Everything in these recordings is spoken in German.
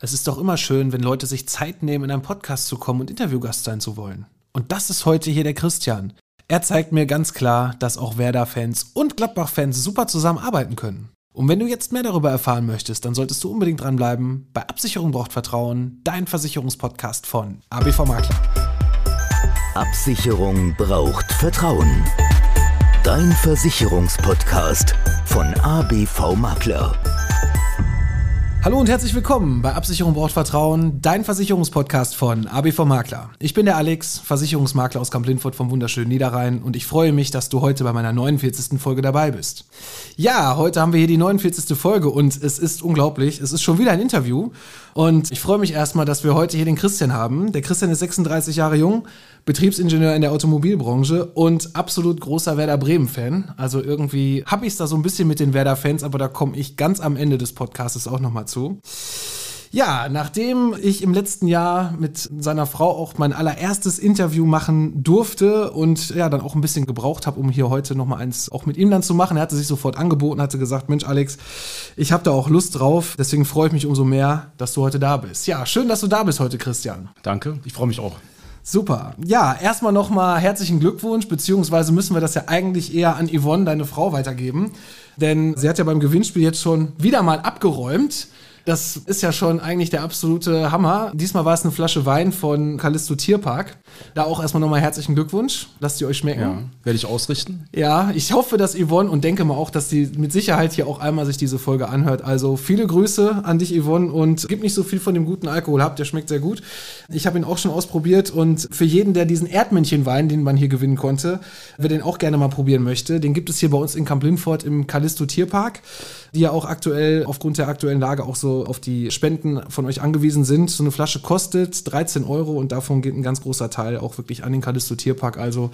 Es ist doch immer schön, wenn Leute sich Zeit nehmen, in einen Podcast zu kommen und Interviewgast sein zu wollen. Und das ist heute hier der Christian. Er zeigt mir ganz klar, dass auch Werder-Fans und Gladbach-Fans super zusammenarbeiten können. Und wenn du jetzt mehr darüber erfahren möchtest, dann solltest du unbedingt dranbleiben. Bei Absicherung braucht Vertrauen, dein Versicherungspodcast von ABV Makler. Absicherung braucht Vertrauen. Dein Versicherungspodcast von ABV Makler. Hallo und herzlich willkommen bei Absicherung braucht Vertrauen, dein Versicherungspodcast von ABV Makler. Ich bin der Alex, Versicherungsmakler aus Kamp-Lindfort vom wunderschönen Niederrhein und ich freue mich, dass du heute bei meiner 49. Folge dabei bist. Ja, heute haben wir hier die 49. Folge und es ist unglaublich, es ist schon wieder ein Interview und ich freue mich erstmal, dass wir heute hier den Christian haben. Der Christian ist 36 Jahre jung, Betriebsingenieur in der Automobilbranche und absolut großer Werder Bremen-Fan. Also irgendwie habe ich es da so ein bisschen mit den Werder-Fans, aber da komme ich ganz am Ende des Podcasts auch nochmal zu. Ja, nachdem ich im letzten Jahr mit seiner Frau auch mein allererstes Interview machen durfte und ja, dann auch ein bisschen gebraucht habe, um hier heute nochmal eins auch mit ihm dann zu machen. Er hatte sich sofort angeboten, hatte gesagt, Mensch Alex, ich habe da auch Lust drauf, deswegen freue ich mich umso mehr, dass du heute da bist. Ja, schön, dass du da bist heute, Christian. Danke, ich freue mich auch. Super. Ja, erstmal nochmal herzlichen Glückwunsch, beziehungsweise müssen wir das ja eigentlich eher an Yvonne, deine Frau, weitergeben. Denn sie hat ja beim Gewinnspiel jetzt schon wieder mal abgeräumt. Das ist ja schon eigentlich der absolute Hammer. Diesmal war es eine Flasche Wein von Callisto Tierpark. Da auch erstmal nochmal herzlichen Glückwunsch. Lasst ihr euch schmecken. Ja, werde ich ausrichten. Ja, ich hoffe, dass Yvonne und denke mal auch, dass sie mit Sicherheit hier auch einmal sich diese Folge anhört. Also viele Grüße an dich, Yvonne, und gib nicht so viel von dem guten Alkohol habt. Der schmeckt sehr gut. Ich habe ihn auch schon ausprobiert und für jeden, der diesen Erdmännchenwein, den man hier gewinnen konnte, wer den auch gerne mal probieren möchte, den gibt es hier bei uns in Kamp Lindfort im Callisto Tierpark, die ja auch aktuell aufgrund der aktuellen Lage auch so auf die Spenden von euch angewiesen sind. So eine Flasche kostet 13 Euro und davon geht ein ganz großer Teil auch wirklich an den Callisto Tierpark. Also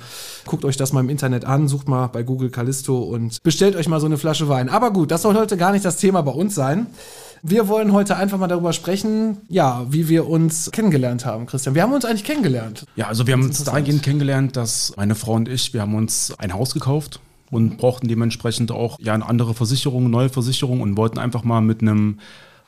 guckt euch das mal im Internet an, sucht mal bei Google Callisto und bestellt euch mal so eine Flasche Wein. Aber gut, das soll heute gar nicht das Thema bei uns sein. Wir wollen heute einfach mal darüber sprechen, ja, wie wir uns kennengelernt haben, Christian. Wir haben uns eigentlich kennengelernt. Ja, also wir haben uns dahingehend kennengelernt, dass meine Frau und ich, wir haben uns ein Haus gekauft und brauchten dementsprechend auch ja eine andere Versicherung, neue Versicherung und wollten einfach mal mit einem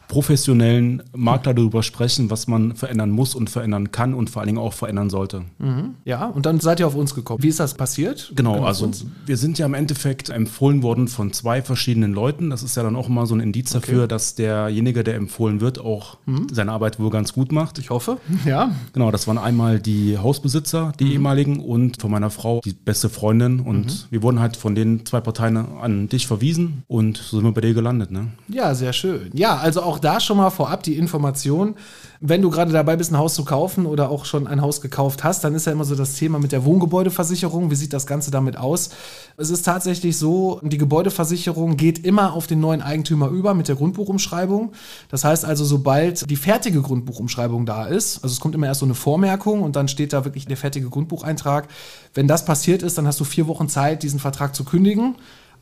professionellen Makler darüber sprechen, was man verändern muss und verändern kann und vor allen Dingen auch verändern sollte. Mhm. Ja, und dann seid ihr auf uns gekommen. Wie ist das passiert? Genau, also wir sind ja im Endeffekt empfohlen worden von zwei verschiedenen Leuten. Das ist ja dann auch immer so ein Indiz okay. dafür, dass derjenige, der empfohlen wird, auch mhm. seine Arbeit wohl ganz gut macht. Ich hoffe, ja. Genau, das waren einmal die Hausbesitzer, die mhm. ehemaligen, und von meiner Frau die beste Freundin. Und mhm. wir wurden halt von den zwei Parteien an dich verwiesen und so sind wir bei dir gelandet. Ne? Ja, sehr schön. Ja, also auch auch da schon mal vorab die Information, wenn du gerade dabei bist, ein Haus zu kaufen oder auch schon ein Haus gekauft hast, dann ist ja immer so das Thema mit der Wohngebäudeversicherung. Wie sieht das Ganze damit aus? Es ist tatsächlich so, die Gebäudeversicherung geht immer auf den neuen Eigentümer über mit der Grundbuchumschreibung. Das heißt also, sobald die fertige Grundbuchumschreibung da ist, also es kommt immer erst so eine Vormerkung und dann steht da wirklich der fertige Grundbucheintrag. Wenn das passiert ist, dann hast du vier Wochen Zeit, diesen Vertrag zu kündigen.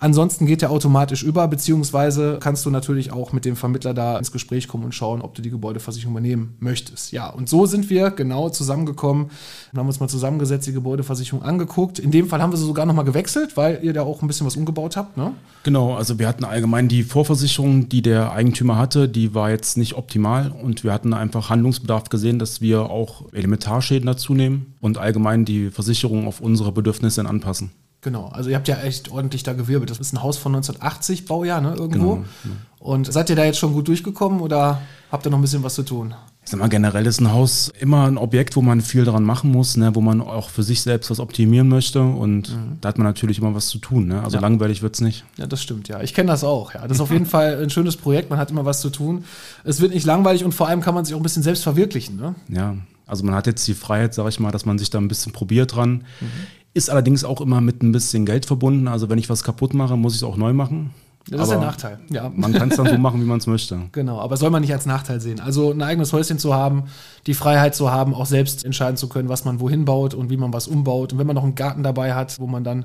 Ansonsten geht er automatisch über, beziehungsweise kannst du natürlich auch mit dem Vermittler da ins Gespräch kommen und schauen, ob du die Gebäudeversicherung übernehmen möchtest. Ja, und so sind wir genau zusammengekommen und haben uns mal zusammengesetzt, die Gebäudeversicherung angeguckt. In dem Fall haben wir sie sogar nochmal gewechselt, weil ihr da auch ein bisschen was umgebaut habt, ne? Genau, also wir hatten allgemein die Vorversicherung, die der Eigentümer hatte, die war jetzt nicht optimal und wir hatten einfach Handlungsbedarf gesehen, dass wir auch Elementarschäden dazu nehmen und allgemein die Versicherung auf unsere Bedürfnisse anpassen. Genau, also ihr habt ja echt ordentlich da gewirbelt. Das ist ein Haus von 1980 Baujahr, ne, irgendwo. Genau, genau. Und seid ihr da jetzt schon gut durchgekommen oder habt ihr noch ein bisschen was zu tun? Ich sag mal, generell ist ein Haus immer ein Objekt, wo man viel daran machen muss, ne, wo man auch für sich selbst was optimieren möchte. Und mhm. da hat man natürlich immer was zu tun. Ne? Also ja. langweilig wird es nicht. Ja, das stimmt, ja. Ich kenne das auch. Ja. Das ist auf jeden Fall ein schönes Projekt, man hat immer was zu tun. Es wird nicht langweilig und vor allem kann man sich auch ein bisschen selbst verwirklichen. Ne? Ja, also man hat jetzt die Freiheit, sag ich mal, dass man sich da ein bisschen probiert dran. Mhm. Ist allerdings auch immer mit ein bisschen Geld verbunden. Also wenn ich was kaputt mache, muss ich es auch neu machen. Das aber ist der Nachteil. Ja. Man kann es dann so machen, wie man es möchte. Genau, aber soll man nicht als Nachteil sehen. Also ein eigenes Häuschen zu haben, die Freiheit zu haben, auch selbst entscheiden zu können, was man wohin baut und wie man was umbaut. Und wenn man noch einen Garten dabei hat, wo man dann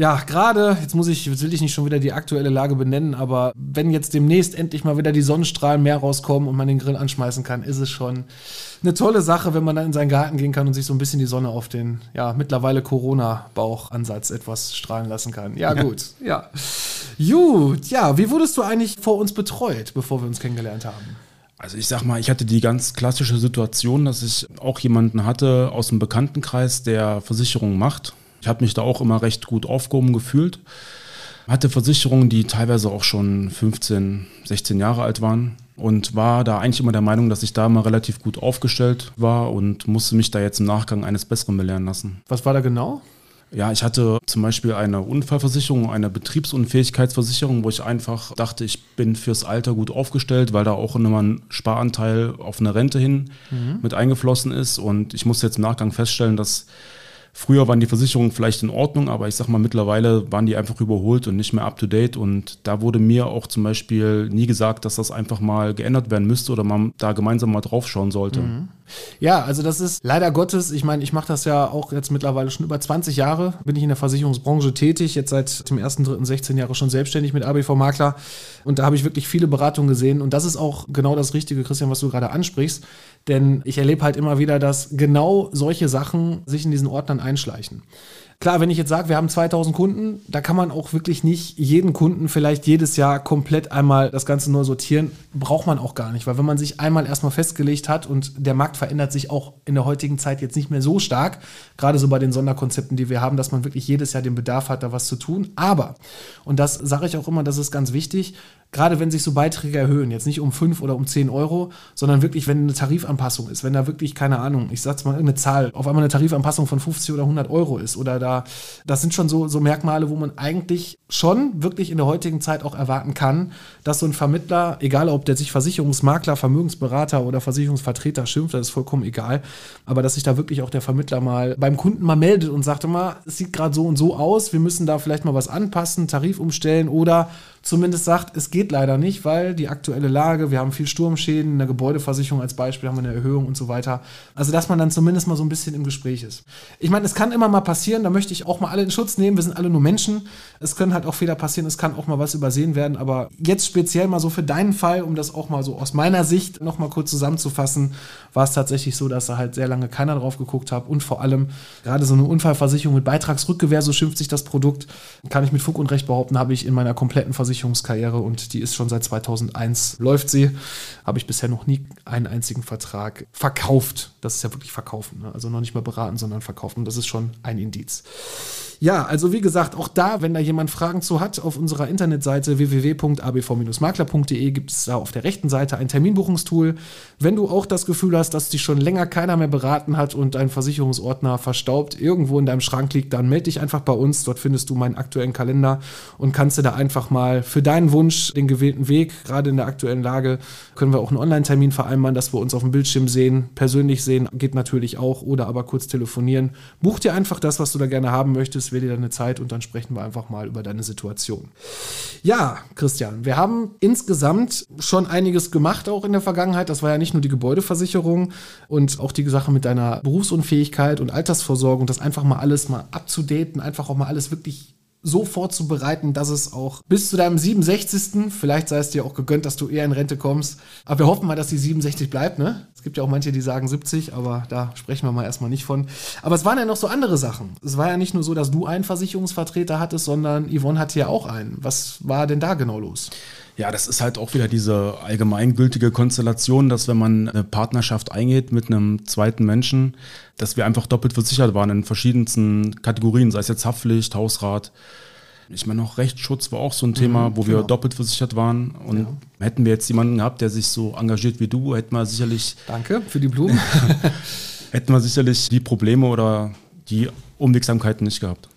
ja, gerade, jetzt muss ich, jetzt will ich nicht schon wieder die aktuelle Lage benennen, aber wenn jetzt demnächst endlich mal wieder die Sonnenstrahlen mehr rauskommen und man den Grill anschmeißen kann, ist es schon eine tolle Sache, wenn man dann in seinen Garten gehen kann und sich so ein bisschen die Sonne auf den, ja, mittlerweile Corona-Bauchansatz etwas strahlen lassen kann. Ja, ja, gut, ja. Gut, ja, wie wurdest du eigentlich vor uns betreut, bevor wir uns kennengelernt haben? Also ich sag mal, ich hatte die ganz klassische Situation, dass ich auch jemanden hatte aus dem Bekanntenkreis, der Versicherungen macht. Ich habe mich da auch immer recht gut aufgehoben gefühlt. Hatte Versicherungen, die teilweise auch schon 15, 16 Jahre alt waren und war da eigentlich immer der Meinung, dass ich da mal relativ gut aufgestellt war und musste mich da jetzt im Nachgang eines Besseren belehren lassen. Was war da genau? Ja, ich hatte zum Beispiel eine Unfallversicherung, eine Betriebsunfähigkeitsversicherung, wo ich einfach dachte, ich bin fürs Alter gut aufgestellt, weil da auch immer ein Sparanteil auf eine Rente hin mhm. mit eingeflossen ist. Und ich musste jetzt im Nachgang feststellen, dass Früher waren die Versicherungen vielleicht in Ordnung, aber ich sag mal, mittlerweile waren die einfach überholt und nicht mehr up to date. Und da wurde mir auch zum Beispiel nie gesagt, dass das einfach mal geändert werden müsste oder man da gemeinsam mal draufschauen sollte. Mhm. Ja, also das ist leider Gottes, ich meine, ich mache das ja auch jetzt mittlerweile schon über 20 Jahre, bin ich in der Versicherungsbranche tätig, jetzt seit dem 1.3.16 Jahre schon selbstständig mit ABV Makler und da habe ich wirklich viele Beratungen gesehen und das ist auch genau das Richtige, Christian, was du gerade ansprichst. Denn ich erlebe halt immer wieder, dass genau solche Sachen sich in diesen Ordnern einschleichen. Klar, wenn ich jetzt sage, wir haben 2000 Kunden, da kann man auch wirklich nicht jeden Kunden vielleicht jedes Jahr komplett einmal das Ganze neu sortieren. Braucht man auch gar nicht, weil wenn man sich einmal erstmal festgelegt hat und der Markt verändert sich auch in der heutigen Zeit jetzt nicht mehr so stark, gerade so bei den Sonderkonzepten, die wir haben, dass man wirklich jedes Jahr den Bedarf hat, da was zu tun. Aber, und das sage ich auch immer, das ist ganz wichtig, gerade wenn sich so Beiträge erhöhen, jetzt nicht um 5 oder um 10 Euro, sondern wirklich, wenn eine Tarifanpassung ist, wenn da wirklich, keine Ahnung, ich sag's mal irgendeine Zahl, auf einmal eine Tarifanpassung von 50 oder 100 Euro ist oder da, das sind schon so, so Merkmale, wo man eigentlich schon wirklich in der heutigen Zeit auch erwarten kann, dass so ein Vermittler, egal ob der sich Versicherungsmakler, Vermögensberater oder Versicherungsvertreter schimpft, das ist vollkommen egal, aber dass sich da wirklich auch der Vermittler mal beim Kunden mal meldet und sagt immer, es sieht gerade so und so aus, wir müssen da vielleicht mal was anpassen, Tarif umstellen oder zumindest sagt, es geht leider nicht, weil die aktuelle Lage, wir haben viel Sturmschäden, eine Gebäudeversicherung als Beispiel haben wir eine Erhöhung und so weiter. Also, dass man dann zumindest mal so ein bisschen im Gespräch ist. Ich meine, es kann immer mal passieren, da möchte ich auch mal alle in Schutz nehmen, wir sind alle nur Menschen. Es können halt auch Fehler passieren, es kann auch mal was übersehen werden, aber jetzt speziell mal so für deinen Fall, um das auch mal so aus meiner Sicht nochmal kurz zusammenzufassen, war es tatsächlich so, dass da halt sehr lange keiner drauf geguckt hat und vor allem gerade so eine Unfallversicherung mit Beitragsrückgewehr, so schimpft sich das Produkt, kann ich mit Fug und Recht behaupten, habe ich in meiner kompletten Versicherung Versicherungskarriere und die ist schon seit 2001 läuft sie. Habe ich bisher noch nie einen einzigen Vertrag verkauft. Das ist ja wirklich verkaufen, ne? also noch nicht mal beraten, sondern verkaufen. Und das ist schon ein Indiz. Ja, also wie gesagt, auch da, wenn da jemand Fragen zu hat, auf unserer Internetseite www.abv-makler.de gibt es da auf der rechten Seite ein Terminbuchungstool. Wenn du auch das Gefühl hast, dass dich schon länger keiner mehr beraten hat und dein Versicherungsordner verstaubt irgendwo in deinem Schrank liegt, dann melde dich einfach bei uns. Dort findest du meinen aktuellen Kalender und kannst dir da einfach mal für deinen Wunsch den gewählten Weg, gerade in der aktuellen Lage, können wir auch einen Online-Termin vereinbaren, dass wir uns auf dem Bildschirm sehen, persönlich sehen, geht natürlich auch oder aber kurz telefonieren. Buch dir einfach das, was du da gerne haben möchtest wähle dir deine Zeit und dann sprechen wir einfach mal über deine Situation. Ja, Christian, wir haben insgesamt schon einiges gemacht auch in der Vergangenheit. Das war ja nicht nur die Gebäudeversicherung und auch die Sache mit deiner Berufsunfähigkeit und Altersvorsorgung, das einfach mal alles mal abzudaten, einfach auch mal alles wirklich so vorzubereiten, dass es auch bis zu deinem 67. Vielleicht sei es dir auch gegönnt, dass du eher in Rente kommst. Aber wir hoffen mal, dass die 67 bleibt, ne? Es gibt ja auch manche, die sagen 70, aber da sprechen wir mal erstmal nicht von. Aber es waren ja noch so andere Sachen. Es war ja nicht nur so, dass du einen Versicherungsvertreter hattest, sondern Yvonne hatte ja auch einen. Was war denn da genau los? Ja, das ist halt auch wieder diese allgemeingültige Konstellation, dass wenn man eine Partnerschaft eingeht mit einem zweiten Menschen, dass wir einfach doppelt versichert waren in verschiedensten Kategorien, sei es jetzt Haftpflicht, Hausrat. Ich meine, auch Rechtsschutz war auch so ein Thema, mhm, wo wir genau. doppelt versichert waren. Und ja. hätten wir jetzt jemanden gehabt, der sich so engagiert wie du, hätten wir sicherlich. Danke für die Blumen. hätten wir sicherlich die Probleme oder die Unwegsamkeiten nicht gehabt.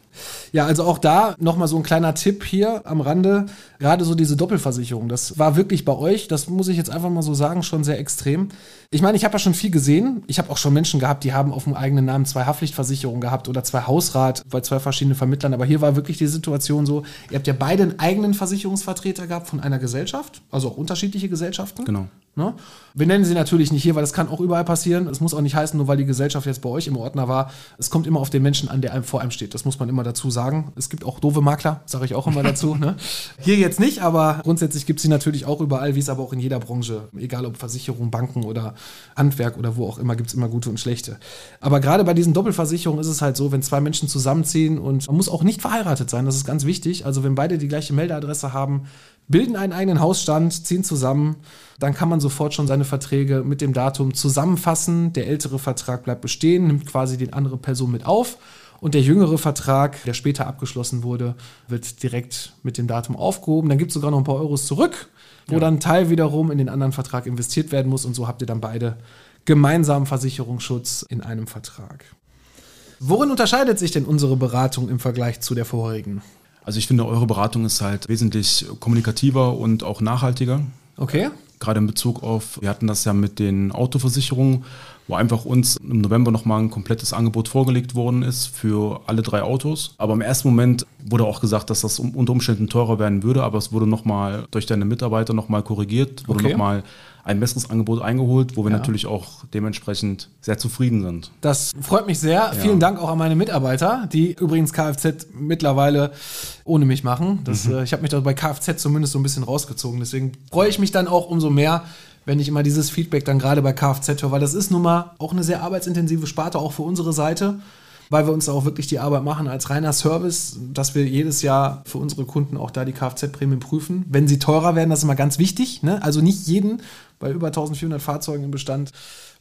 Ja, also auch da nochmal so ein kleiner Tipp hier am Rande. Gerade so diese Doppelversicherung, das war wirklich bei euch, das muss ich jetzt einfach mal so sagen, schon sehr extrem. Ich meine, ich habe ja schon viel gesehen. Ich habe auch schon Menschen gehabt, die haben auf dem eigenen Namen zwei Haftpflichtversicherungen gehabt oder zwei Hausrat bei zwei verschiedenen Vermittlern. Aber hier war wirklich die Situation so, ihr habt ja beide einen eigenen Versicherungsvertreter gehabt von einer Gesellschaft, also auch unterschiedliche Gesellschaften. Genau. Ne? Wir nennen sie natürlich nicht hier, weil das kann auch überall passieren. Es muss auch nicht heißen, nur weil die Gesellschaft jetzt bei euch im Ordner war. Es kommt immer auf den Menschen an, der einem vor einem steht. Das muss man immer dazu sagen. Es gibt auch doofe Makler, sage ich auch immer dazu. Ne? Hier jetzt nicht, aber grundsätzlich gibt es sie natürlich auch überall, wie es aber auch in jeder Branche, egal ob Versicherung, Banken oder Handwerk oder wo auch immer, gibt es immer gute und schlechte. Aber gerade bei diesen Doppelversicherungen ist es halt so, wenn zwei Menschen zusammenziehen und man muss auch nicht verheiratet sein, das ist ganz wichtig. Also wenn beide die gleiche Meldeadresse haben, bilden einen eigenen Hausstand, ziehen zusammen, dann kann man sofort schon seine Verträge mit dem Datum zusammenfassen. Der ältere Vertrag bleibt bestehen, nimmt quasi die andere Person mit auf. Und der jüngere Vertrag, der später abgeschlossen wurde, wird direkt mit dem Datum aufgehoben. Dann gibt es sogar noch ein paar Euros zurück, wo ja. dann ein Teil wiederum in den anderen Vertrag investiert werden muss. Und so habt ihr dann beide gemeinsamen Versicherungsschutz in einem Vertrag. Worin unterscheidet sich denn unsere Beratung im Vergleich zu der vorherigen? Also ich finde, eure Beratung ist halt wesentlich kommunikativer und auch nachhaltiger. Okay. Gerade in Bezug auf, wir hatten das ja mit den Autoversicherungen, wo einfach uns im November nochmal ein komplettes Angebot vorgelegt worden ist für alle drei Autos. Aber im ersten Moment wurde auch gesagt, dass das unter Umständen teurer werden würde, aber es wurde nochmal durch deine Mitarbeiter nochmal korrigiert, wurde okay. nochmal ein besseres Angebot eingeholt, wo wir ja. natürlich auch dementsprechend sehr zufrieden sind. Das freut mich sehr. Ja. Vielen Dank auch an meine Mitarbeiter, die übrigens Kfz mittlerweile ohne mich machen. Das, mhm. äh, ich habe mich da bei Kfz zumindest so ein bisschen rausgezogen. Deswegen freue ich mich dann auch umso mehr, wenn ich immer dieses Feedback dann gerade bei Kfz höre, weil das ist nun mal auch eine sehr arbeitsintensive Sparte, auch für unsere Seite weil wir uns auch wirklich die Arbeit machen als reiner Service, dass wir jedes Jahr für unsere Kunden auch da die Kfz-Prämien prüfen. Wenn sie teurer werden, das ist immer ganz wichtig. Ne? Also nicht jeden, bei über 1400 Fahrzeugen im Bestand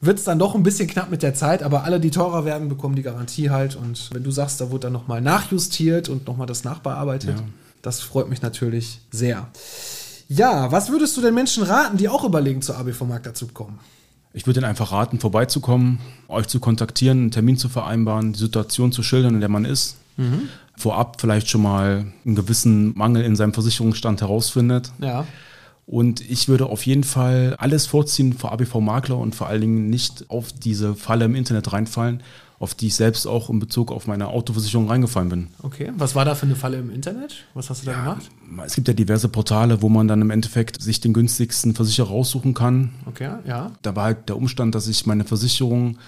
wird es dann doch ein bisschen knapp mit der Zeit, aber alle, die teurer werden, bekommen die Garantie halt. Und wenn du sagst, da wird dann nochmal nachjustiert und nochmal das nachbearbeitet, ja. das freut mich natürlich sehr. Ja, was würdest du den Menschen raten, die auch überlegen, zur ABV Markt dazu kommen? Ich würde Ihnen einfach raten, vorbeizukommen, euch zu kontaktieren, einen Termin zu vereinbaren, die Situation zu schildern, in der man ist. Mhm. Vorab vielleicht schon mal einen gewissen Mangel in seinem Versicherungsstand herausfindet. Ja. Und ich würde auf jeden Fall alles vorziehen vor ABV-Makler und vor allen Dingen nicht auf diese Falle im Internet reinfallen, auf die ich selbst auch in Bezug auf meine Autoversicherung reingefallen bin. Okay, was war da für eine Falle im Internet? Was hast du da ja, gemacht? Es gibt ja diverse Portale, wo man dann im Endeffekt sich den günstigsten Versicherer raussuchen kann. Okay, ja. Da war halt der Umstand, dass ich meine Versicherung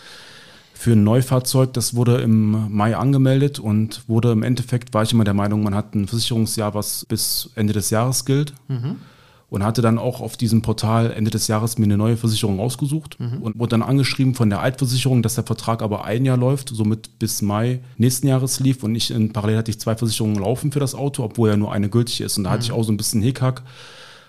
für ein Neufahrzeug, das wurde im Mai angemeldet und wurde im Endeffekt, war ich immer der Meinung, man hat ein Versicherungsjahr, was bis Ende des Jahres gilt. Mhm und hatte dann auch auf diesem Portal Ende des Jahres mir eine neue Versicherung ausgesucht mhm. und wurde dann angeschrieben von der Altversicherung, dass der Vertrag aber ein Jahr läuft, somit bis Mai nächsten Jahres lief und ich in parallel hatte ich zwei Versicherungen laufen für das Auto, obwohl ja nur eine gültig ist und da mhm. hatte ich auch so ein bisschen Hickhack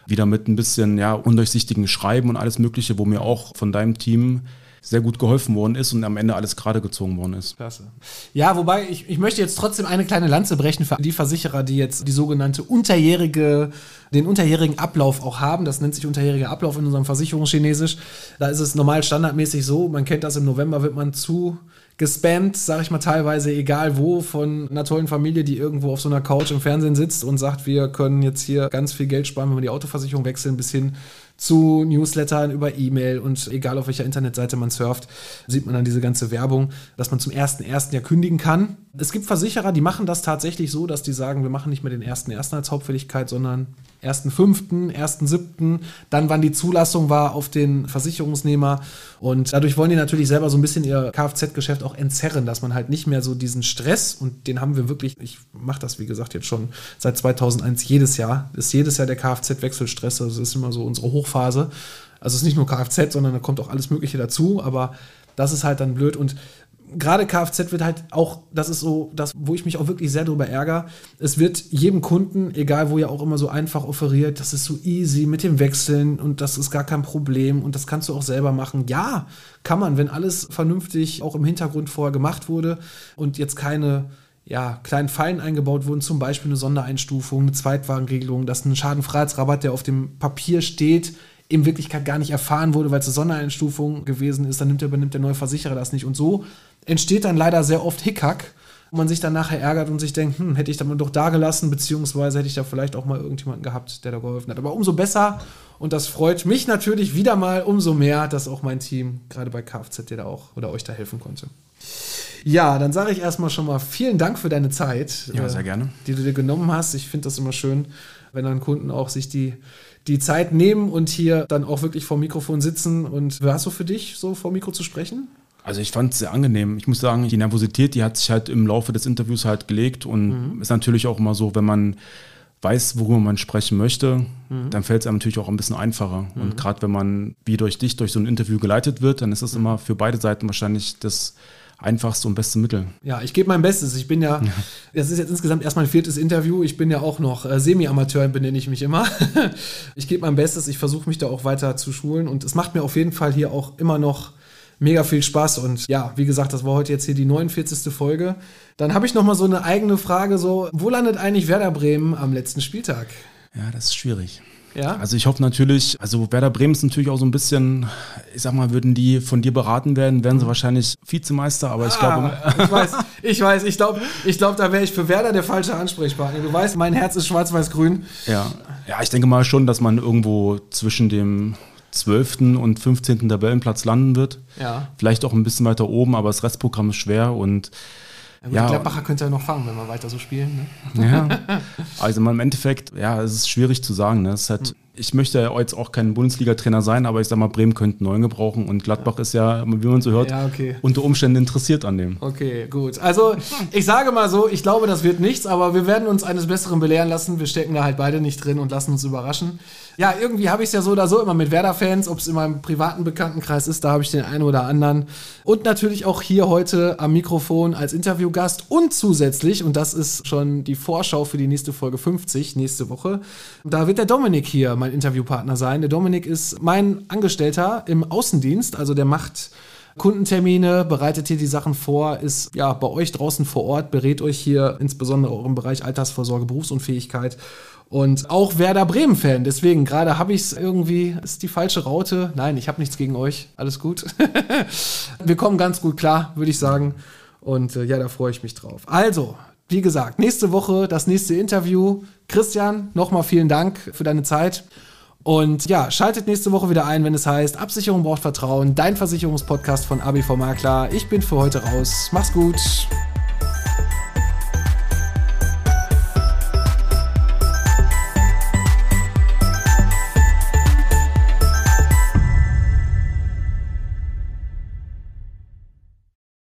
wieder mit ein bisschen ja undurchsichtigen Schreiben und alles mögliche, wo mir auch von deinem Team sehr gut geholfen worden ist und am Ende alles gerade gezogen worden ist. Klasse. Ja, wobei ich, ich möchte jetzt trotzdem eine kleine Lanze brechen für die Versicherer, die jetzt die sogenannte unterjährige, den unterjährigen Ablauf auch haben. Das nennt sich unterjähriger Ablauf in unserem Versicherungschinesisch. Da ist es normal standardmäßig so, man kennt das, im November wird man zu gespammt, sag ich mal teilweise, egal wo, von einer tollen Familie, die irgendwo auf so einer Couch im Fernsehen sitzt und sagt, wir können jetzt hier ganz viel Geld sparen, wenn wir die Autoversicherung wechseln, bis hin zu Newslettern über E-Mail und egal auf welcher Internetseite man surft, sieht man dann diese ganze Werbung, dass man zum 1.1. ja kündigen kann. Es gibt Versicherer, die machen das tatsächlich so, dass die sagen, wir machen nicht mehr den 1.1. als Hauptfälligkeit, sondern 1.5., 1.7., dann wann die Zulassung war auf den Versicherungsnehmer. Und dadurch wollen die natürlich selber so ein bisschen ihr Kfz-Geschäft auch entzerren, dass man halt nicht mehr so diesen Stress, und den haben wir wirklich, ich mache das wie gesagt jetzt schon seit 2001 jedes Jahr, ist jedes Jahr der Kfz-Wechselstress, also das ist immer so unsere Hochphase. Also es ist nicht nur Kfz, sondern da kommt auch alles Mögliche dazu, aber das ist halt dann blöd und gerade Kfz wird halt auch, das ist so das, wo ich mich auch wirklich sehr darüber ärgere. Es wird jedem Kunden, egal wo ja auch immer so einfach offeriert, das ist so easy mit dem Wechseln und das ist gar kein Problem und das kannst du auch selber machen. Ja, kann man, wenn alles vernünftig auch im Hintergrund vorher gemacht wurde und jetzt keine ja, kleinen Fallen eingebaut wurden, zum Beispiel eine Sondereinstufung, eine Zweitwagenregelung, dass ein Schadenfreiheitsrabatt, der auf dem Papier steht, in Wirklichkeit gar nicht erfahren wurde, weil es eine Sondereinstufung gewesen ist, dann nimmt, übernimmt der neue Versicherer das nicht. Und so entsteht dann leider sehr oft Hickhack, wo man sich dann nachher ärgert und sich denkt, hm, hätte ich das mal doch da gelassen, beziehungsweise hätte ich da vielleicht auch mal irgendjemanden gehabt, der da geholfen hat. Aber umso besser und das freut mich natürlich wieder mal umso mehr, dass auch mein Team gerade bei Kfz dir da auch oder euch da helfen konnte. Ja, dann sage ich erstmal schon mal vielen Dank für deine Zeit, ja, sehr gerne. die du dir genommen hast. Ich finde das immer schön, wenn dann Kunden auch sich die die Zeit nehmen und hier dann auch wirklich vor dem Mikrofon sitzen. Und war es so für dich, so vor dem Mikro zu sprechen? Also ich fand es sehr angenehm. Ich muss sagen, die Nervosität, die hat sich halt im Laufe des Interviews halt gelegt und mhm. ist natürlich auch immer so, wenn man weiß, worüber man sprechen möchte, mhm. dann fällt es einem natürlich auch ein bisschen einfacher. Mhm. Und gerade wenn man wie durch dich durch so ein Interview geleitet wird, dann ist das mhm. immer für beide Seiten wahrscheinlich das einfachste und beste Mittel. Ja, ich gebe mein Bestes. Ich bin ja, das ist jetzt insgesamt erst mein viertes Interview. Ich bin ja auch noch äh, Semi-Amateur, benenne ich mich immer. ich gebe mein Bestes. Ich versuche mich da auch weiter zu schulen und es macht mir auf jeden Fall hier auch immer noch mega viel Spaß und ja, wie gesagt, das war heute jetzt hier die 49. Folge. Dann habe ich noch mal so eine eigene Frage so, wo landet eigentlich Werder Bremen am letzten Spieltag? Ja, das ist schwierig. Ja? Also ich hoffe natürlich, also Werder Bremen ist natürlich auch so ein bisschen, ich sag mal, würden die von dir beraten werden, wären sie wahrscheinlich Vizemeister, aber ich glaube. Ah, ich weiß, ich weiß, ich glaube, ich glaub, da wäre ich für Werder der falsche Ansprechpartner. Du weißt, mein Herz ist schwarz-weiß-grün. Ja. ja, ich denke mal schon, dass man irgendwo zwischen dem 12. und 15. Tabellenplatz landen wird. Ja. Vielleicht auch ein bisschen weiter oben, aber das Restprogramm ist schwer und Ja, gut, Ja. Gladbacher könnte ja noch fangen, wenn wir weiter so spielen. Ne? Ja. Also im Endeffekt, ja, es ist schwierig zu sagen. Ne? Es ist halt, ich möchte ja jetzt auch kein Bundesliga-Trainer sein, aber ich sag mal, Bremen könnte neuen gebrauchen und Gladbach ist ja, wie man so hört, Ja, okay. unter Umständen interessiert an dem. Okay, gut. Also, ich sage mal so, ich glaube, das wird nichts, aber wir werden uns eines Besseren belehren lassen. Wir stecken da halt beide nicht drin und lassen uns überraschen. Ja, irgendwie habe ich es ja so oder so immer mit Werder-Fans, ob es in meinem privaten Bekanntenkreis ist, da habe ich den einen oder anderen. Und natürlich auch hier heute am Mikrofon als Interviewgast und zusätzlich, und das ist schon die Vorschau für die nächste Folge 50, nächste Woche, da wird der Dominik hier mein Interviewpartner sein. Der Dominik ist mein Angestellter im Außendienst, also der macht Kundentermine, bereitet hier die Sachen vor, ist ja bei euch draußen vor Ort, berät euch hier insbesondere auch im Bereich Altersvorsorge, Berufsunfähigkeit und auch Werder Bremen-Fan. Deswegen, gerade habe ich es irgendwie, ist die falsche Raute. Nein, ich habe nichts gegen euch. Alles gut. Wir kommen ganz gut klar, würde ich sagen. Und äh, ja, da freue ich mich drauf. Also, wie gesagt, nächste Woche das nächste Interview. Christian, nochmal vielen Dank für deine Zeit. Und ja, schaltet nächste Woche wieder ein, wenn es heißt, Absicherung braucht Vertrauen, dein Versicherungspodcast von ABV Makler. Ich bin für heute raus. Mach's gut.